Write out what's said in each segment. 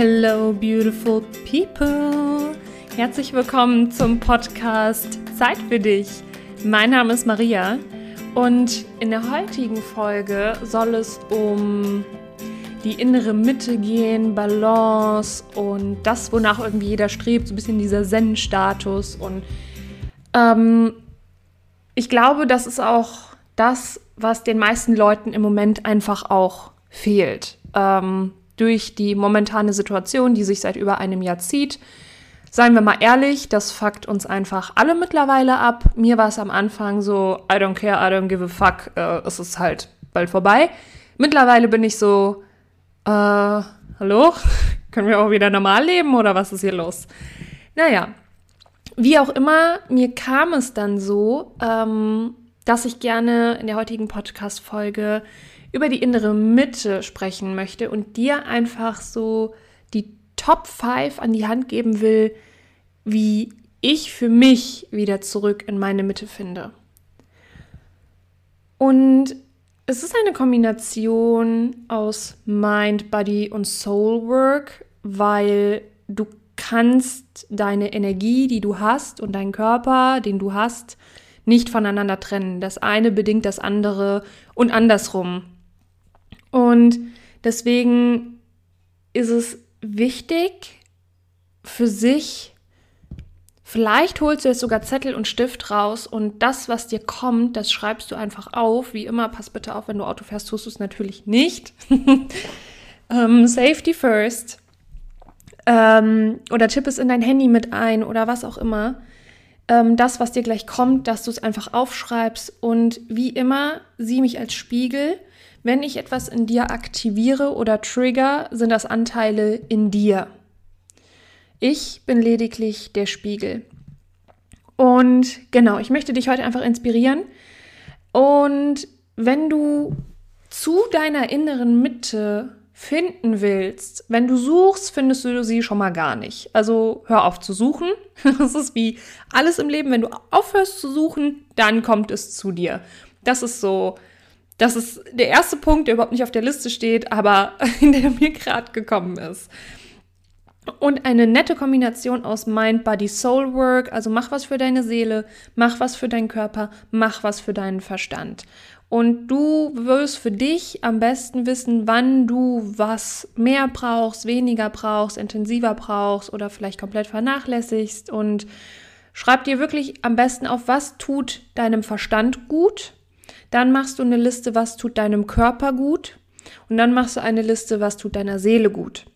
Hello, beautiful people. Herzlich willkommen zum Podcast Zeit für dich. Mein Name ist Maria und in der heutigen Folge soll es um die innere Mitte gehen, Balance und das, wonach irgendwie jeder strebt, so ein bisschen dieser Zen-Status. Und ähm, ich glaube, das ist auch das, was den meisten Leuten im Moment einfach auch fehlt. Ähm, durch die momentane Situation, die sich seit über einem Jahr zieht. Seien wir mal ehrlich, das fuckt uns einfach alle mittlerweile ab. Mir war es am Anfang so, I don't care, I don't give a fuck, äh, es ist halt bald vorbei. Mittlerweile bin ich so, äh, hallo? Können wir auch wieder normal leben oder was ist hier los? Naja, wie auch immer, mir kam es dann so, ähm, dass ich gerne in der heutigen Podcast-Folge über die innere Mitte sprechen möchte und dir einfach so die Top 5 an die Hand geben will, wie ich für mich wieder zurück in meine Mitte finde. Und es ist eine Kombination aus Mind, Body und Soul Work, weil du kannst deine Energie, die du hast und deinen Körper, den du hast, nicht voneinander trennen. Das eine bedingt das andere und andersrum. Und deswegen ist es wichtig für sich, vielleicht holst du jetzt sogar Zettel und Stift raus und das, was dir kommt, das schreibst du einfach auf. Wie immer, pass bitte auf, wenn du Auto fährst, tust du es natürlich nicht. um, ähm, safety first. Um, ähm, oder tipp es in dein Handy mit ein oder was auch immer. Ähm, das, was dir gleich kommt, dass du es einfach aufschreibst und wie immer, sieh mich als Spiegel wenn ich etwas in dir aktiviere oder trigger, sind das Anteile in dir. Ich bin lediglich der Spiegel. Und genau, ich möchte dich heute einfach inspirieren. Und wenn du zu deiner inneren Mitte finden willst, wenn du suchst, findest du sie schon mal gar nicht. Also hör auf zu suchen. Das ist wie alles im Leben. Wenn du aufhörst zu suchen, dann kommt es zu dir. Das ist so das ist der erste Punkt, der überhaupt nicht auf der Liste steht, aber der mir gerade gekommen ist. Und eine nette Kombination aus Mind, Body, Soul Work, also mach was für deine Seele, mach was für deinen Körper, mach was für deinen Verstand. Und du wirst für dich am besten wissen, wann du was mehr brauchst, weniger brauchst, intensiver brauchst oder vielleicht komplett vernachlässigst. Und schreib dir wirklich am besten auf, was tut deinem Verstand gut dann machst du eine Liste, was tut deinem Körper gut. Und dann machst du eine Liste, was tut deiner Seele gut.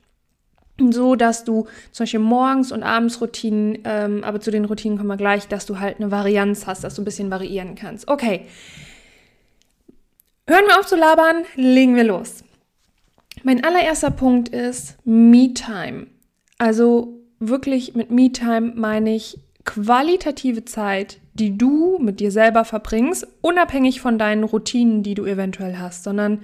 So, dass du zum Beispiel morgens und abends Routinen, ähm, aber zu den Routinen kommen wir gleich, dass du halt eine Varianz hast, dass du ein bisschen variieren kannst. Okay. Hören wir auf zu labern, legen wir los. Mein allererster Punkt ist Me-Time. Also wirklich mit Me-Time meine ich qualitative Zeit, die du mit dir selber verbringst, unabhängig von deinen Routinen, die du eventuell hast, sondern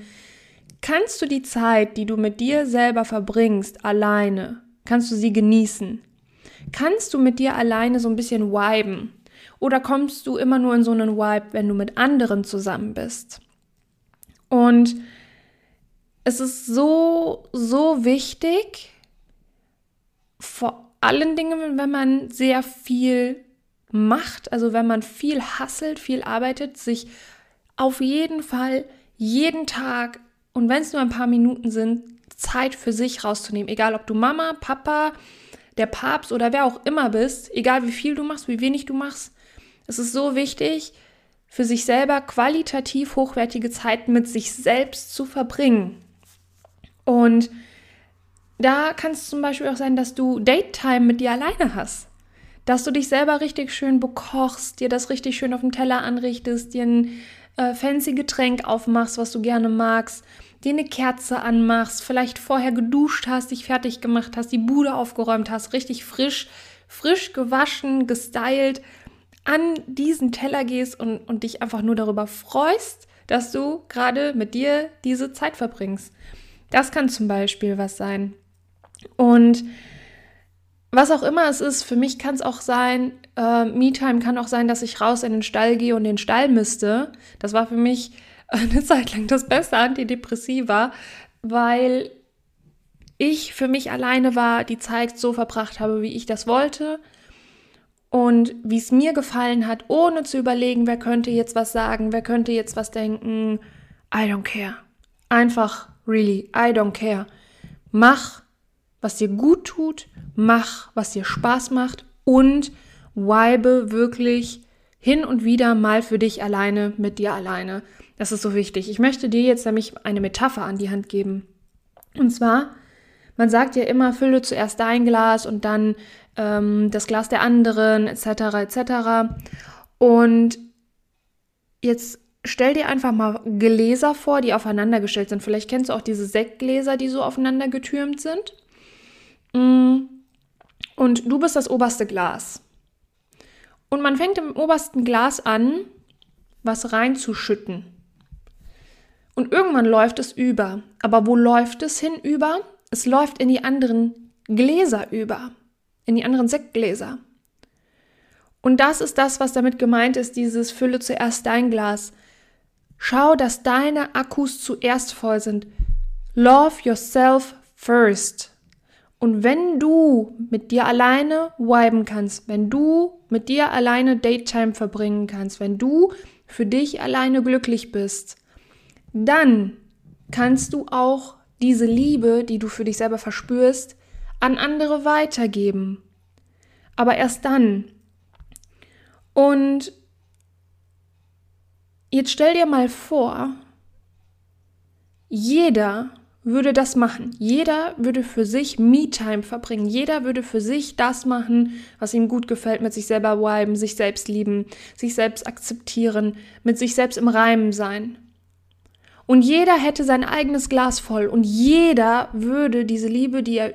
kannst du die Zeit, die du mit dir selber verbringst, alleine, kannst du sie genießen? Kannst du mit dir alleine so ein bisschen viben? Oder kommst du immer nur in so einen Vibe, wenn du mit anderen zusammen bist? Und es ist so, so wichtig, vor allen Dingen, wenn man sehr viel macht, also wenn man viel hasselt, viel arbeitet, sich auf jeden Fall jeden Tag und wenn es nur ein paar Minuten sind, Zeit für sich rauszunehmen. Egal ob du Mama, Papa, der Papst oder wer auch immer bist, egal wie viel du machst, wie wenig du machst. Es ist so wichtig, für sich selber qualitativ hochwertige Zeit mit sich selbst zu verbringen. Und da kann es zum Beispiel auch sein, dass du Date-Time mit dir alleine hast dass du dich selber richtig schön bekochst, dir das richtig schön auf dem Teller anrichtest, dir ein äh, fancy Getränk aufmachst, was du gerne magst, dir eine Kerze anmachst, vielleicht vorher geduscht hast, dich fertig gemacht hast, die Bude aufgeräumt hast, richtig frisch, frisch gewaschen, gestylt, an diesen Teller gehst und, und dich einfach nur darüber freust, dass du gerade mit dir diese Zeit verbringst. Das kann zum Beispiel was sein. Und was auch immer es ist, für mich kann es auch sein, äh, Me-Time kann auch sein, dass ich raus in den Stall gehe und den Stall misste. Das war für mich eine Zeit lang das beste Antidepressiva, weil ich für mich alleine war, die Zeit so verbracht habe, wie ich das wollte und wie es mir gefallen hat, ohne zu überlegen, wer könnte jetzt was sagen, wer könnte jetzt was denken. I don't care. Einfach, really, I don't care. Mach, was dir gut tut, mach, was dir Spaß macht und vibe wirklich hin und wieder mal für dich alleine, mit dir alleine. Das ist so wichtig. Ich möchte dir jetzt nämlich eine Metapher an die Hand geben. Und zwar, man sagt ja immer, fülle zuerst dein Glas und dann ähm, das Glas der anderen, etc., etc. Und jetzt stell dir einfach mal Gläser vor, die aufeinander gestellt sind. Vielleicht kennst du auch diese Sektgläser, die so aufeinander getürmt sind. Mm. Und du bist das oberste Glas. Und man fängt im obersten Glas an, was reinzuschütten. Und irgendwann läuft es über. Aber wo läuft es hinüber? Es läuft in die anderen Gläser über, in die anderen Sektgläser. Und das ist das, was damit gemeint ist, dieses Fülle zuerst dein Glas. Schau, dass deine Akkus zuerst voll sind. Love yourself first. Und wenn du mit dir alleine viben kannst, wenn du mit dir alleine Daytime verbringen kannst, wenn du für dich alleine glücklich bist, dann kannst du auch diese Liebe, die du für dich selber verspürst, an andere weitergeben. Aber erst dann. Und jetzt stell dir mal vor, jeder würde das machen. Jeder würde für sich Me-Time verbringen. Jeder würde für sich das machen, was ihm gut gefällt, mit sich selber viben, sich selbst lieben, sich selbst akzeptieren, mit sich selbst im Reimen sein. Und jeder hätte sein eigenes Glas voll und jeder würde diese Liebe, die er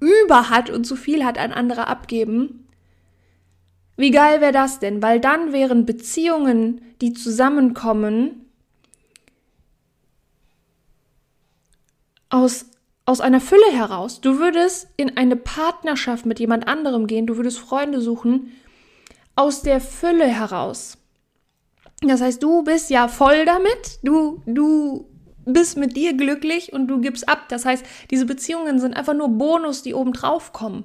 über hat und zu viel hat, an andere abgeben. Wie geil wäre das denn? Weil dann wären Beziehungen, die zusammenkommen, aus, aus einer Fülle heraus. Du würdest in eine Partnerschaft mit jemand anderem gehen, du würdest Freunde suchen, aus der Fülle heraus. Das heißt, du bist ja voll damit, du, du bist mit dir glücklich und du gibst ab. Das heißt, diese Beziehungen sind einfach nur Bonus, die oben drauf kommen.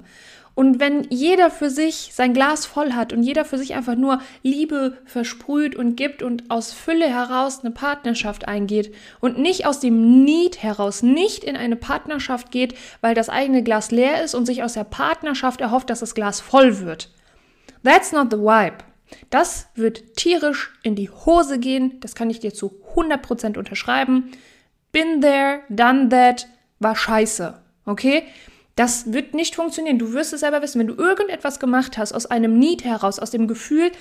Und wenn jeder für sich sein Glas voll hat und jeder für sich einfach nur Liebe versprüht und gibt und aus Fülle heraus eine Partnerschaft eingeht und nicht aus dem Need heraus, nicht in eine Partnerschaft geht, weil das eigene Glas leer ist und sich aus der Partnerschaft erhofft, dass das Glas voll wird. That's not the vibe. Das wird tierisch in die Hose gehen, das kann ich dir zu 100% unterschreiben. Been there, done that, war scheiße. Okay? Das wird nicht funktionieren. Du wirst es selber wissen, wenn du irgendetwas gemacht hast aus einem Need heraus, aus dem Gefühl,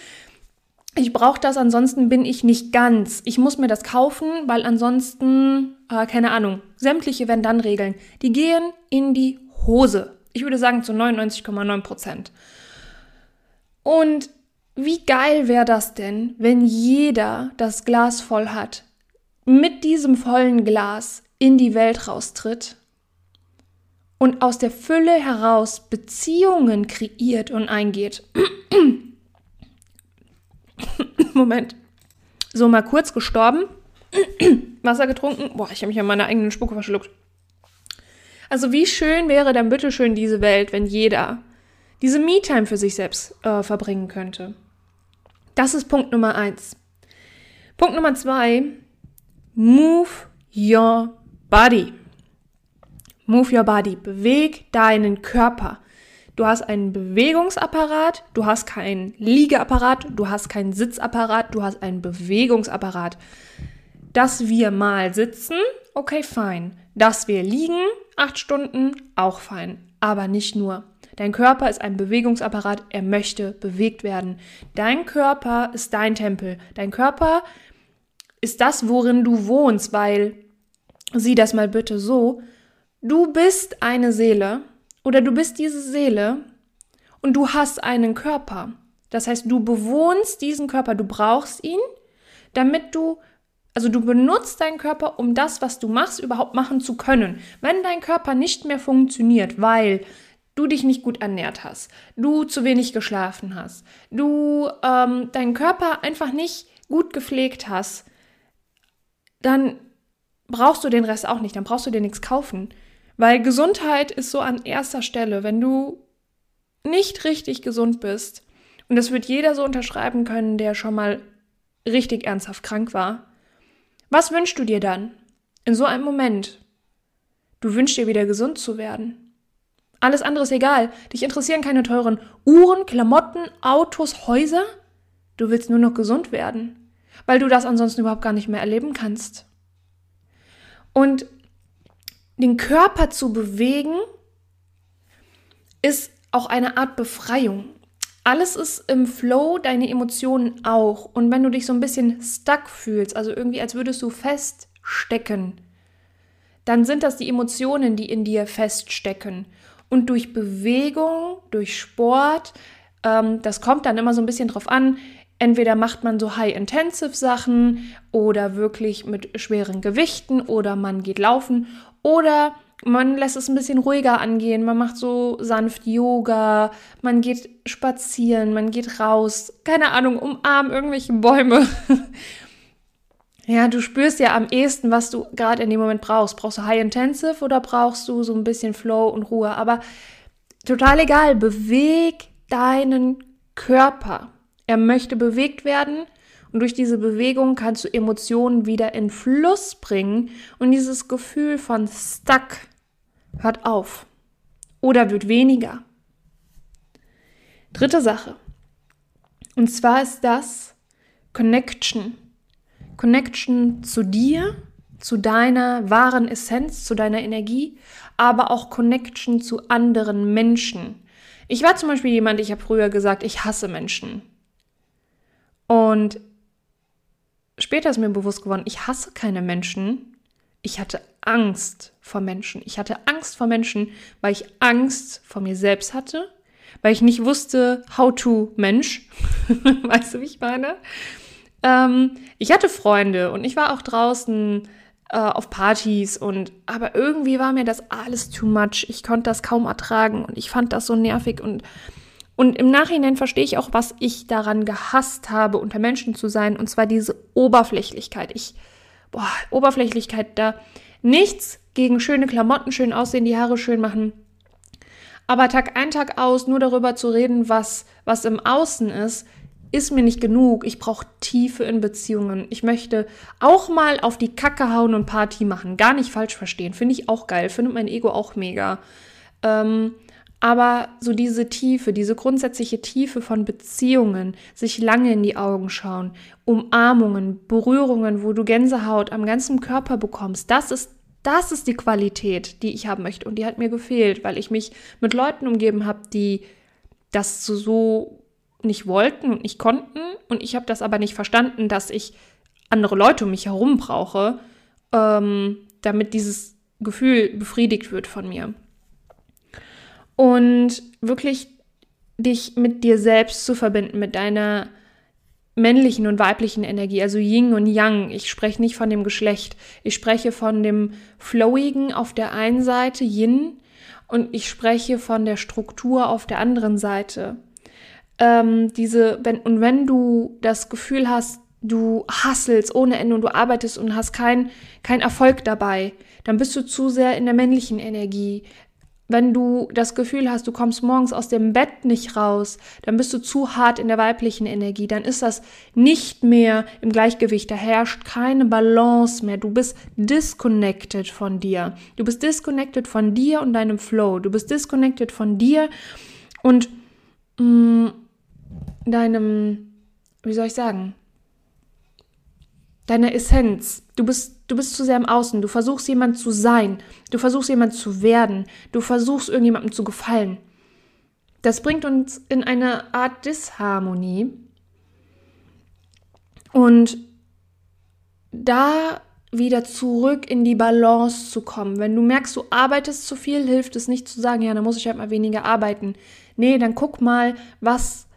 ich brauche das, ansonsten bin ich nicht ganz. Ich muss mir das kaufen, weil ansonsten, äh, keine Ahnung, sämtliche wenn dann Regeln, die gehen in die Hose. Ich würde sagen zu 99,9 Prozent. Und wie geil wäre das denn, wenn jeder das Glas voll hat, mit diesem vollen Glas in die Welt raustritt und aus der Fülle heraus Beziehungen kreiert und eingeht. Moment. So mal kurz gestorben. Wasser getrunken. Boah, ich habe mich an meiner eigenen Spucke verschluckt. Also wie schön wäre dann bitteschön diese Welt, wenn jeder diese Me-Time für sich selbst äh, verbringen könnte. Das ist Punkt Nummer eins. Punkt Nummer zwei. Move your body. Move your body. Beweg deinen Körper. Du hast einen Bewegungsapparat, du hast keinen Liegeapparat, du hast keinen Sitzapparat, du hast einen Bewegungsapparat. Dass wir mal sitzen, okay, fein. Dass wir liegen, acht Stunden, auch fein. Aber nicht nur. Dein Körper ist ein Bewegungsapparat, er möchte bewegt werden. Dein Körper ist dein Tempel. Dein Körper ist das, worin du wohnst, weil, sieh das mal bitte so, Du bist eine Seele oder du bist diese Seele und du hast einen Körper. Das heißt, du bewohnst diesen Körper, du brauchst ihn, damit du, also du benutzt deinen Körper, um das, was du machst, überhaupt machen zu können. Wenn dein Körper nicht mehr funktioniert, weil du dich nicht gut ernährt hast, du zu wenig geschlafen hast, du ähm, deinen Körper einfach nicht gut gepflegt hast, dann brauchst du den Rest auch nicht, dann brauchst du dir nichts kaufen. Weil Gesundheit ist so an erster Stelle. Wenn du nicht richtig gesund bist, und das wird jeder so unterschreiben können, der schon mal richtig ernsthaft krank war, was wünschst du dir dann in so einem Moment? Du wünschst dir wieder gesund zu werden. Alles andere ist egal. Dich interessieren keine teuren Uhren, Klamotten, Autos, Häuser. Du willst nur noch gesund werden, weil du das ansonsten überhaupt gar nicht mehr erleben kannst. Und den Körper zu bewegen, ist auch eine Art Befreiung. Alles ist im Flow, deine Emotionen auch. Und wenn du dich so ein bisschen stuck fühlst, also irgendwie als würdest du feststecken, dann sind das die Emotionen, die in dir feststecken. Und durch Bewegung, durch Sport, ähm, das kommt dann immer so ein bisschen drauf an. Entweder macht man so High-Intensive-Sachen oder wirklich mit schweren Gewichten oder man geht laufen oder man lässt es ein bisschen ruhiger angehen. Man macht so sanft Yoga, man geht spazieren, man geht raus, keine Ahnung, umarmt irgendwelche Bäume. ja, du spürst ja am ehesten, was du gerade in dem Moment brauchst. Brauchst du High Intensive oder brauchst du so ein bisschen Flow und Ruhe? Aber total egal, beweg deinen Körper. Er möchte bewegt werden und durch diese Bewegung kannst du Emotionen wieder in Fluss bringen und dieses Gefühl von stuck hört auf oder wird weniger. Dritte Sache. Und zwar ist das Connection. Connection zu dir, zu deiner wahren Essenz, zu deiner Energie, aber auch Connection zu anderen Menschen. Ich war zum Beispiel jemand, ich habe früher gesagt, ich hasse Menschen. Und später ist mir bewusst geworden, ich hasse keine Menschen. Ich hatte Angst vor Menschen. Ich hatte Angst vor Menschen, weil ich Angst vor mir selbst hatte, weil ich nicht wusste, how to Mensch. weißt du, wie ich meine? Ähm, ich hatte Freunde und ich war auch draußen äh, auf Partys und aber irgendwie war mir das alles too much. Ich konnte das kaum ertragen und ich fand das so nervig und und im Nachhinein verstehe ich auch, was ich daran gehasst habe, unter Menschen zu sein, und zwar diese Oberflächlichkeit. Ich, boah, Oberflächlichkeit, da nichts gegen schöne Klamotten, schön aussehen, die Haare schön machen. Aber Tag ein, Tag aus nur darüber zu reden, was, was im Außen ist, ist mir nicht genug. Ich brauche Tiefe in Beziehungen. Ich möchte auch mal auf die Kacke hauen und Party machen. Gar nicht falsch verstehen. Finde ich auch geil. Findet mein Ego auch mega. Ähm, aber so diese Tiefe, diese grundsätzliche Tiefe von Beziehungen, sich lange in die Augen schauen, Umarmungen, Berührungen, wo du Gänsehaut am ganzen Körper bekommst, das ist das ist die Qualität, die ich haben möchte. Und die hat mir gefehlt, weil ich mich mit Leuten umgeben habe, die das so nicht wollten und nicht konnten. Und ich habe das aber nicht verstanden, dass ich andere Leute um mich herum brauche, ähm, damit dieses Gefühl befriedigt wird von mir und wirklich dich mit dir selbst zu verbinden, mit deiner männlichen und weiblichen Energie, also Yin und Yang. Ich spreche nicht von dem Geschlecht. Ich spreche von dem Flowigen auf der einen Seite, Yin, und ich spreche von der Struktur auf der anderen Seite. Ähm, diese, wenn, und wenn du das Gefühl hast, du hasselst ohne Ende und du arbeitest und hast keinen kein Erfolg dabei, dann bist du zu sehr in der männlichen Energie wenn du das Gefühl hast, du kommst morgens aus dem Bett nicht raus, dann bist du zu hart in der weiblichen Energie, dann ist das nicht mehr im Gleichgewicht, da herrscht keine Balance mehr, du bist disconnected von dir. Du bist disconnected von dir und deinem Flow, du bist disconnected von dir und mh, mm, deinem, wie soll ich sagen, deiner Essenz. Du bist, du bist zu sehr im Außen. Du versuchst jemand zu sein. Du versuchst jemand zu werden. Du versuchst irgendjemandem zu gefallen. Das bringt uns in eine Art Disharmonie. Und da wieder zurück in die Balance zu kommen. Wenn du merkst, du arbeitest zu viel, hilft es nicht zu sagen, ja, dann muss ich halt mal weniger arbeiten. Nee, dann guck mal, was,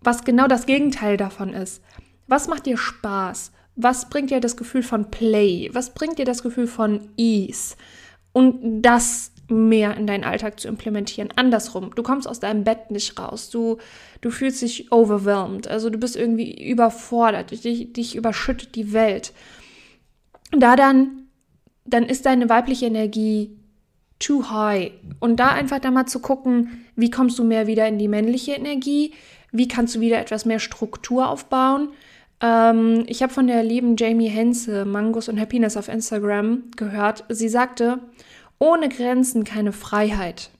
was genau das Gegenteil davon ist. Was macht dir Spaß? Was bringt dir das Gefühl von Play? Was bringt dir das Gefühl von Ease? Und das mehr in deinen Alltag zu implementieren. Andersrum, du kommst aus deinem Bett nicht raus. Du, du fühlst dich overwhelmed. Also du bist irgendwie überfordert. Dich, dich überschüttet die Welt. Da dann, dann ist deine weibliche Energie too high. Und da einfach dann mal zu gucken, wie kommst du mehr wieder in die männliche Energie? Wie kannst du wieder etwas mehr Struktur aufbauen? Ähm, ich habe von der lieben Jamie Hense, Mangos und Happiness auf Instagram, gehört. Sie sagte, ohne Grenzen keine Freiheit.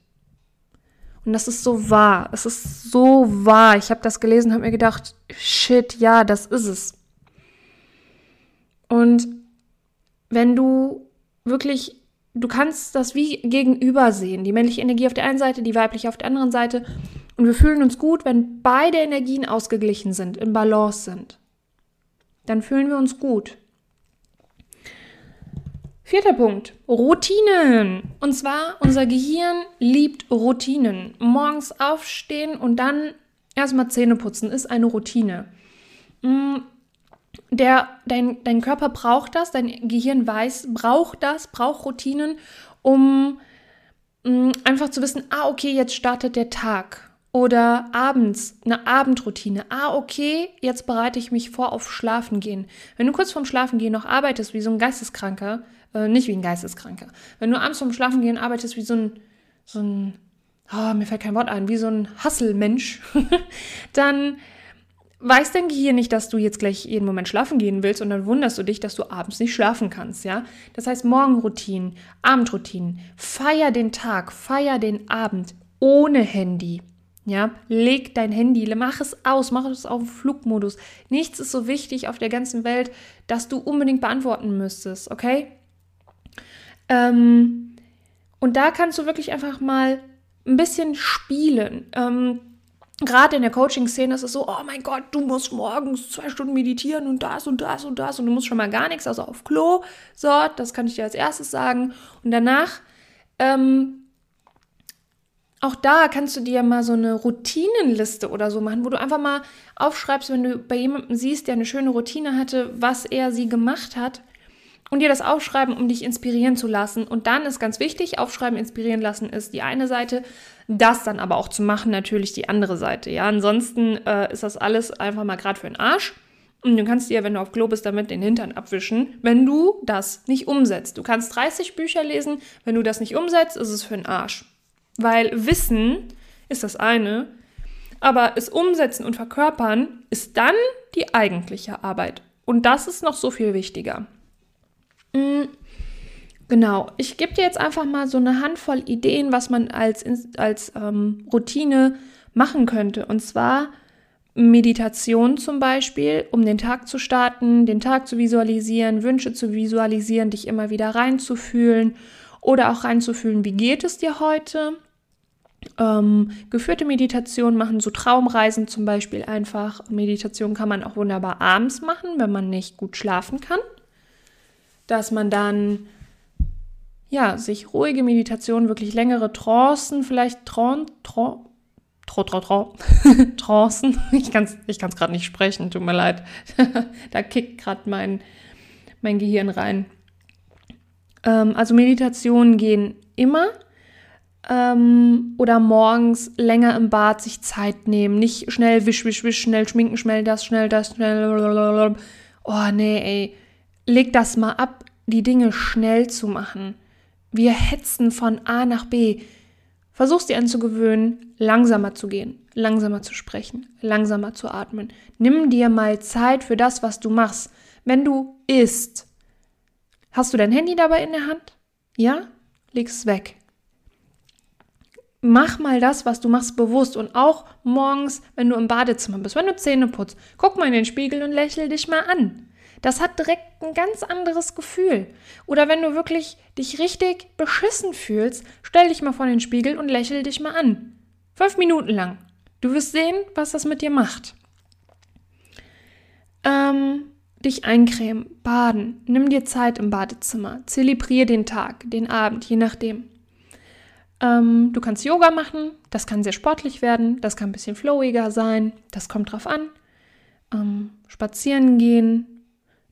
Und das ist so wahr. Es ist so wahr. Ich habe das gelesen, habe mir gedacht, shit, ja, das ist es. Und wenn du wirklich, du kannst das wie gegenüber sehen. Die männliche Energie auf der einen Seite, die weibliche auf der anderen Seite. Und wir fühlen uns gut, wenn beide Energien ausgeglichen sind, in Balance sind. Dann fühlen wir uns gut. Vierter Punkt, Routinen. Und zwar, unser Gehirn liebt Routinen. Morgens aufstehen und dann erstmal Zähne putzen ist eine Routine. Mm, der, dein, dein Körper braucht das, dein Gehirn weiß, braucht das, braucht Routinen, um mm, einfach zu wissen, ah, okay, jetzt startet der Tag. Oder abends eine Abendroutine. Ah, okay, jetzt bereite ich mich vor auf Schlafen gehen. Wenn du kurz vorm Schlafen gehen noch arbeitest wie so ein Geisteskranker, äh, nicht wie ein Geisteskranker. Wenn du abends vorm Schlafen gehen arbeitest wie so ein, so ein, oh, mir fällt kein Wort ein, wie so ein Hasselmensch, dann weiß dein Gehirn nicht, dass du jetzt gleich jeden Moment schlafen gehen willst und dann wunderst du dich, dass du abends nicht schlafen kannst, ja? Das heißt Morgenroutinen, Abendroutinen, feier den Tag, feier den Abend ohne Handy. Ja, leg dein Handy, mach es aus, mach es auf Flugmodus. Nichts ist so wichtig auf der ganzen Welt, dass du unbedingt beantworten müsstest, okay? Ähm, und da kannst du wirklich einfach mal ein bisschen spielen. Ähm, Gerade in der Coaching-Szene ist es so, oh mein Gott, du musst morgens zwei Stunden meditieren und das und das und das und du musst schon mal gar nichts, also auf Klo. So, das kann ich dir als erstes sagen. Und danach, ähm, auch da kannst du dir mal so eine Routinenliste oder so machen, wo du einfach mal aufschreibst, wenn du bei jemandem siehst, der eine schöne Routine hatte, was er sie gemacht hat und dir das aufschreiben, um dich inspirieren zu lassen. Und dann ist ganz wichtig, aufschreiben, inspirieren lassen ist die eine Seite, das dann aber auch zu machen, natürlich die andere Seite. Ja, ansonsten äh, ist das alles einfach mal gerade für den Arsch. Und du kannst dir, wenn du auf Klo bist, damit den Hintern abwischen, wenn du das nicht umsetzt. Du kannst 30 Bücher lesen, wenn du das nicht umsetzt, ist es für den Arsch. Weil Wissen ist das eine, aber es umsetzen und verkörpern ist dann die eigentliche Arbeit. Und das ist noch so viel wichtiger. Mm, genau, ich gebe dir jetzt einfach mal so eine Handvoll Ideen, was man als, als ähm, Routine machen könnte. Und zwar Meditation zum Beispiel, um den Tag zu starten, den Tag zu visualisieren, Wünsche zu visualisieren, dich immer wieder reinzufühlen oder auch reinzufühlen, wie geht es dir heute. Ähm, geführte Meditation machen, so Traumreisen zum Beispiel einfach. Meditation kann man auch wunderbar abends machen, wenn man nicht gut schlafen kann dass man dann ja, sich ruhige Meditation, wirklich längere Trancen, vielleicht Tran, Tran, Tro, Tro, Tro, Trancen. Ich kann es ich gerade nicht sprechen, tut mir leid. da kickt gerade mein, mein Gehirn rein. Ähm, also Meditationen gehen immer. Ähm, oder morgens länger im Bad sich Zeit nehmen. Nicht schnell wisch, wisch, wisch, schnell schminken, schnell das, schnell das, schnell. Oh nee, ey leg das mal ab, die Dinge schnell zu machen. Wir hetzen von A nach B. Versuch's dir anzugewöhnen, langsamer zu gehen, langsamer zu sprechen, langsamer zu atmen. Nimm dir mal Zeit für das, was du machst. Wenn du isst, hast du dein Handy dabei in der Hand? Ja? Leg es weg. Mach mal das, was du machst, bewusst und auch morgens, wenn du im Badezimmer bist, wenn du Zähne putzt, guck mal in den Spiegel und lächel dich mal an. Das hat direkt ein ganz anderes Gefühl. Oder wenn du wirklich dich richtig beschissen fühlst, stell dich mal vor den Spiegel und lächel dich mal an. Fünf Minuten lang. Du wirst sehen, was das mit dir macht. Ähm, dich eincremen, baden, nimm dir Zeit im Badezimmer, zelebrier den Tag, den Abend, je nachdem. Ähm, du kannst Yoga machen, das kann sehr sportlich werden, das kann ein bisschen flowiger sein, das kommt drauf an. Ähm, spazieren gehen,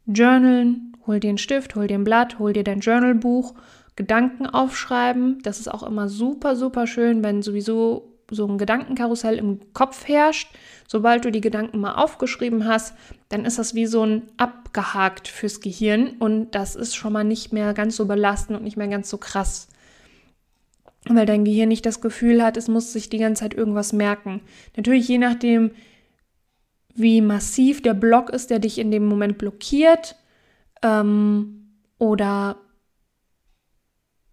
Journalen, hol dir einen Stift, hol dir ein Blatt, hol dir dein Journalbuch, Gedanken aufschreiben. Das ist auch immer super, super schön, wenn sowieso so ein Gedankenkarussell im Kopf herrscht. Sobald du die Gedanken mal aufgeschrieben hast, dann ist das wie so ein abgehakt fürs Gehirn und das ist schon mal nicht mehr ganz so belastend und nicht mehr ganz so krass. weil dein Gehirn nicht das Gefühl hat, es muss sich die ganze Zeit irgendwas merken. Natürlich je nachdem, wie massiv der Block ist, der dich in dem Moment blockiert ähm, oder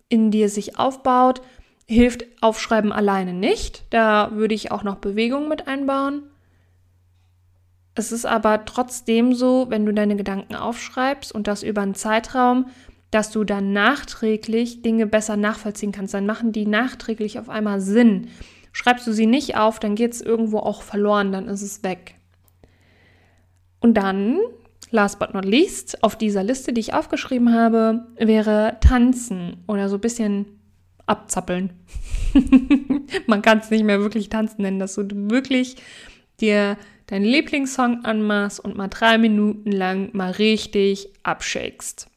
in dir sich aufbaut, hilft Aufschreiben alleine nicht. Da würde ich auch noch Bewegung mit einbauen. Es ist aber trotzdem so, wenn du deine Gedanken aufschreibst und das über einen Zeitraum, dass du dann nachträglich Dinge besser nachvollziehen kannst. Dann machen die nachträglich auf einmal Sinn. Schreibst du sie nicht auf, dann geht es irgendwo auch verloren, dann ist es weg. Und dann, last but not least, auf dieser Liste, die ich aufgeschrieben habe, wäre Tanzen oder so ein bisschen abzappeln. Man kann es nicht mehr wirklich tanzen nennen, dass du wirklich dir deinen Lieblingssong anmachst und mal drei Minuten lang mal richtig abshakest.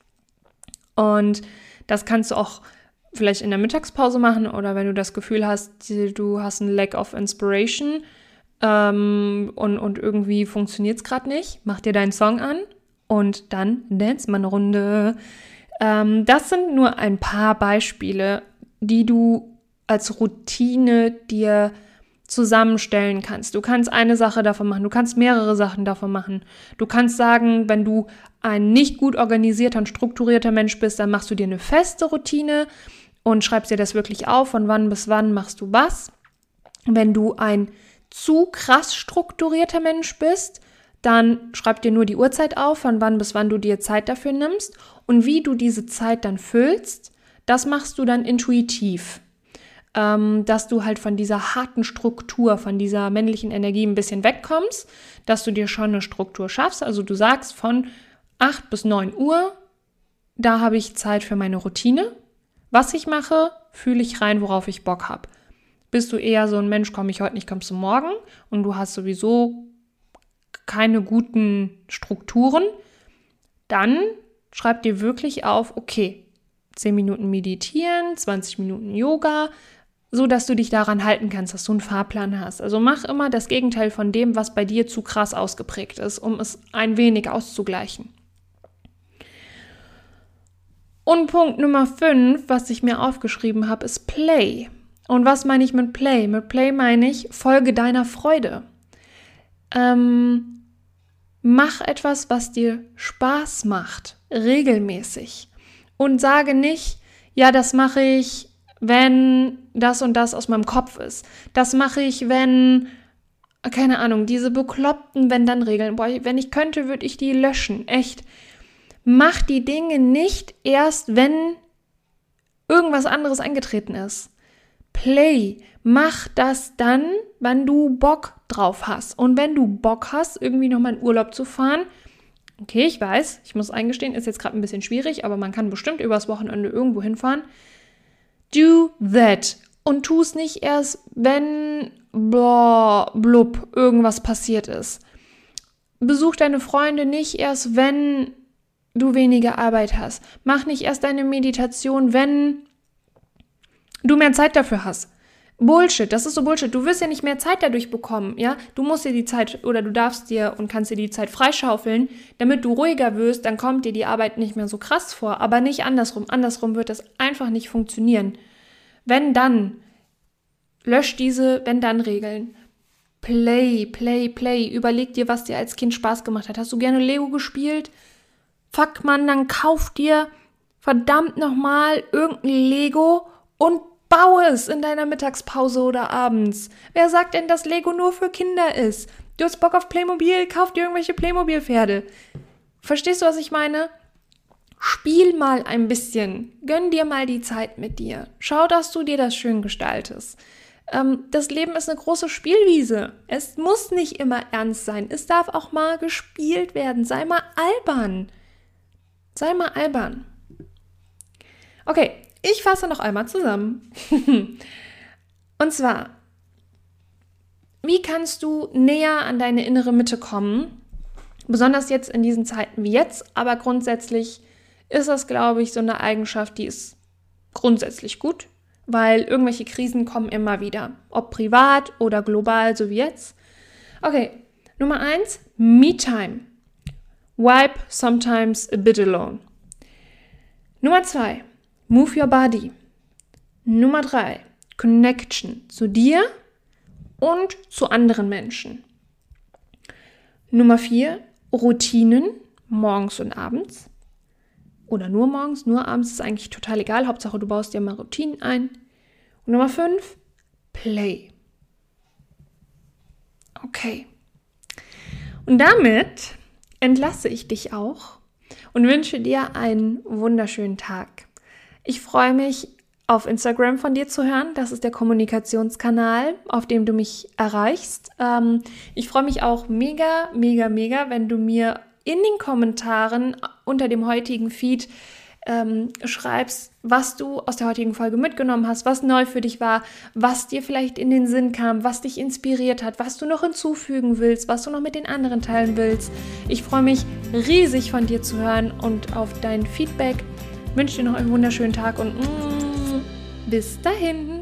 Und das kannst du auch vielleicht in der Mittagspause machen oder wenn du das Gefühl hast, du hast ein Lack of Inspiration ähm, und, und irgendwie funktioniert es gerade nicht, mach dir deinen Song an und dann dance mal eine Runde. Ähm, das sind nur ein paar Beispiele, die du als Routine dir zusammenstellen kannst. Du kannst eine Sache davon machen, du kannst mehrere Sachen davon machen. Du kannst sagen, wenn du ein nicht gut organisierter und strukturierter Mensch bist, dann machst du dir eine feste Routine und schreibst dir das wirklich auf, von wann bis wann machst du was. Wenn du ein zu krass strukturierter Mensch bist, dann schreib dir nur die Uhrzeit auf, von wann bis wann du dir Zeit dafür nimmst und wie du diese Zeit dann füllst, das machst du dann intuitiv ähm, dass du halt von dieser harten Struktur, von dieser männlichen Energie ein bisschen wegkommst, dass du dir schon eine Struktur schaffst. Also du sagst von 8 bis 9 Uhr, da habe ich Zeit für meine Routine. Was ich mache, fühle ich rein, worauf ich Bock habe. Bist du eher so ein Mensch, komme ich heute nicht, kommst du morgen und du hast sowieso keine guten Strukturen, dann schreib dir wirklich auf, okay, 10 Minuten meditieren, 20 Minuten Yoga, so dass du dich daran halten kannst, dass du einen Fahrplan hast. Also mach immer das Gegenteil von dem, was bei dir zu krass ausgeprägt ist, um es ein wenig auszugleichen. Und Punkt Nummer 5, was ich mir aufgeschrieben habe, ist Play. Und was meine ich mit Play? Mit Play meine ich, folge deiner Freude. Ähm, mach etwas, was dir Spaß macht, regelmäßig. Und sage nicht, ja, das mache ich wenn das und das aus meinem Kopf ist. Das mache ich, wenn, keine Ahnung, diese bekloppten Wenn-Dann-Regeln. Wenn ich könnte, würde ich die löschen. Echt. Mach die Dinge nicht erst, wenn irgendwas anderes eingetreten ist. Play. Mach das dann, wann du Bock drauf hast. Und wenn du Bock hast, irgendwie nochmal in Urlaub zu fahren, okay, ich weiß, ich muss eingestehen, ist jetzt gerade ein bisschen schwierig, aber man kann bestimmt übers Wochenende irgendwo hinfahren do that. Und tu es nicht erst, wenn blah, blub, irgendwas passiert ist. Besuch deine Freunde nicht erst, wenn du weniger Arbeit hast. Mach nicht erst deine Meditation, wenn du mehr Zeit dafür hast. Bullshit, das ist so Bullshit. Du wirst ja nicht mehr Zeit dadurch bekommen, ja? Du musst dir die Zeit oder du darfst dir und kannst dir die Zeit freischaufeln, damit du ruhiger wirst, dann kommt dir die Arbeit nicht mehr so krass vor, aber nicht andersrum. Andersrum wird das einfach nicht funktionieren. Wenn dann, lösch diese Wenn dann Regeln. Play, play, play. Überleg dir, was dir als Kind Spaß gemacht hat. Hast du gerne Lego gespielt? Fuck, man, dann kauf dir verdammt nochmal irgendein Lego und Bau es in deiner Mittagspause oder abends. Wer sagt denn, dass Lego nur für Kinder ist? Du hast Bock auf Playmobil, kauf dir irgendwelche Playmobil-Pferde. Verstehst du, was ich meine? Spiel mal ein bisschen. Gönn dir mal die Zeit mit dir. Schau, dass du dir das schön gestaltest. Ähm, das Leben ist eine große Spielwiese. Es muss nicht immer ernst sein. Es darf auch mal gespielt werden. Sei mal albern. Sei mal albern. Okay, ich fasse noch einmal zusammen. Und zwar, wie kannst du näher an deine innere Mitte kommen? Besonders jetzt in diesen Zeiten wie jetzt, aber grundsätzlich ist das, glaube ich, so eine Eigenschaft, die ist grundsätzlich gut, weil irgendwelche Krisen kommen immer wieder, ob privat oder global, so wie jetzt. Okay, Nummer eins, Me-Time. Wipe sometimes a bit alone. Nummer zwei, Move your body. Nummer drei, Connection zu dir und zu anderen Menschen. Nummer vier, Routinen morgens und abends. Oder nur morgens, nur abends ist eigentlich total egal. Hauptsache, du baust dir mal Routinen ein. Und Nummer fünf, Play. Okay. Und damit entlasse ich dich auch und wünsche dir einen wunderschönen Tag. Ich freue mich auf Instagram von dir zu hören. Das ist der Kommunikationskanal, auf dem du mich erreichst. Ähm, ich freue mich auch mega, mega, mega, wenn du mir in den Kommentaren unter dem heutigen Feed ähm, schreibst, was du aus der heutigen Folge mitgenommen hast, was neu für dich war, was dir vielleicht in den Sinn kam, was dich inspiriert hat, was du noch hinzufügen willst, was du noch mit den anderen teilen willst. Ich freue mich riesig von dir zu hören und auf dein Feedback. Ich wünsche dir noch einen wunderschönen Tag und mm, bis dahin.